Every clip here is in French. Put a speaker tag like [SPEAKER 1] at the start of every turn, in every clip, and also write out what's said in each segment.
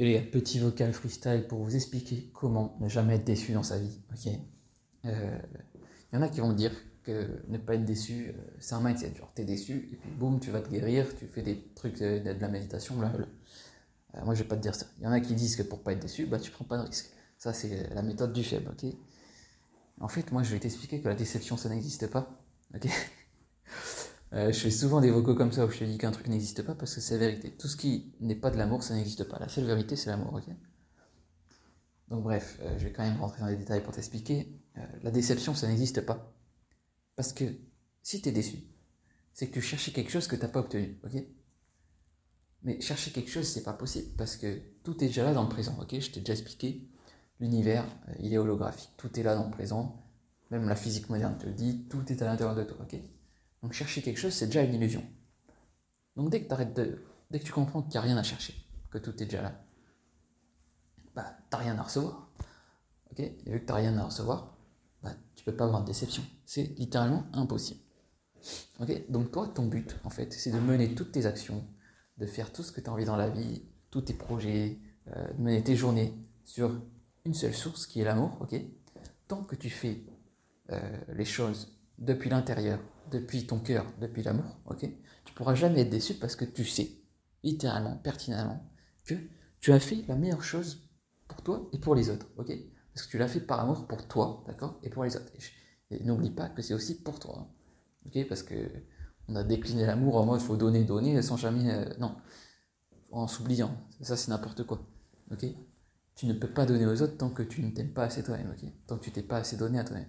[SPEAKER 1] Yo les gars, petit vocal freestyle pour vous expliquer comment ne jamais être déçu dans sa vie. Ok? Il euh, y en a qui vont dire que ne pas être déçu, euh, c'est un mindset. Genre, t'es déçu et puis boum, tu vas te guérir, tu fais des trucs de, de la méditation. Euh, moi, je vais pas te dire ça. Il y en a qui disent que pour pas être déçu, bah tu prends pas de risque. Ça, c'est la méthode du faible. Ok? En fait, moi, je vais t'expliquer que la déception, ça n'existe pas. Ok? Euh, je fais souvent des vocaux comme ça où je te dis qu'un truc n'existe pas parce que c'est la vérité. Tout ce qui n'est pas de l'amour, ça n'existe pas. La seule vérité, c'est l'amour, ok? Donc bref, euh, je vais quand même rentrer dans les détails pour t'expliquer. Euh, la déception, ça n'existe pas. Parce que si tu es déçu, c'est que tu cherchais quelque chose que tu n'as pas obtenu, ok? Mais chercher quelque chose, c'est pas possible parce que tout est déjà là dans le présent, ok? Je t'ai déjà expliqué. L'univers, il est holographique. Tout est là dans le présent. Même la physique moderne te le dit, tout est à l'intérieur de toi, ok? Donc chercher quelque chose, c'est déjà une illusion. Donc dès que, arrêtes de, dès que tu comprends qu'il n'y a rien à chercher, que tout est déjà là, bah t'as rien à recevoir. Ok? Et vu que t'as rien à recevoir, bah tu peux pas avoir de déception. C'est littéralement impossible. Ok? Donc toi, ton but, en fait, c'est de mener toutes tes actions, de faire tout ce que tu as envie dans la vie, tous tes projets, euh, de mener tes journées sur une seule source qui est l'amour, ok? Tant que tu fais euh, les choses depuis l'intérieur, depuis ton cœur, depuis l'amour, ok Tu pourras jamais être déçu parce que tu sais, littéralement, pertinemment, que tu as fait la meilleure chose pour toi et pour les autres, ok Parce que tu l'as fait par amour pour toi, d'accord Et pour les autres. Et, n'oublie pas que c'est aussi pour toi, hein, ok Parce que on a décliné l'amour en mode faut donner, donner, sans jamais, euh, non, en s'oubliant. Ça, c'est n'importe quoi, ok Tu ne peux pas donner aux autres tant que tu ne t'aimes pas assez toi-même, ok Tant que tu t'es pas assez donné à toi-même.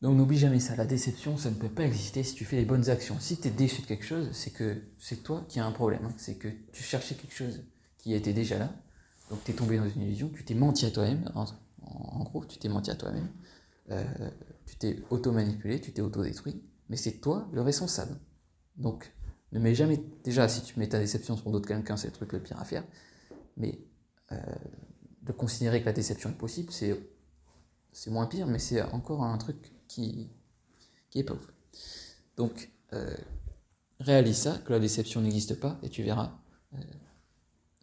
[SPEAKER 1] Donc n'oublie jamais ça, la déception, ça ne peut pas exister si tu fais les bonnes actions. Si tu es déçu de quelque chose, c'est que c'est toi qui as un problème. Hein. C'est que tu cherchais quelque chose qui était déjà là, donc tu es tombé dans une illusion, tu t'es menti à toi-même, en, gros, tu t'es menti à toi-même, euh, tu t'es auto-manipulé, tu t'es auto-détruit, mais c'est toi le responsable. Donc ne mets jamais, déjà si tu mets ta déception sur d'autres quelqu'un, c'est le truc le pire à faire, mais euh, de considérer que la déception est possible, c'est moins pire, mais c'est encore un truc qui, qui est pauvre. Donc, euh, réalise ça, que la déception n'existe pas, et tu verras. Euh,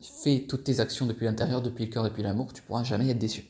[SPEAKER 1] fais toutes tes actions depuis l'intérieur, depuis le cœur, depuis l'amour, tu pourras jamais être déçu.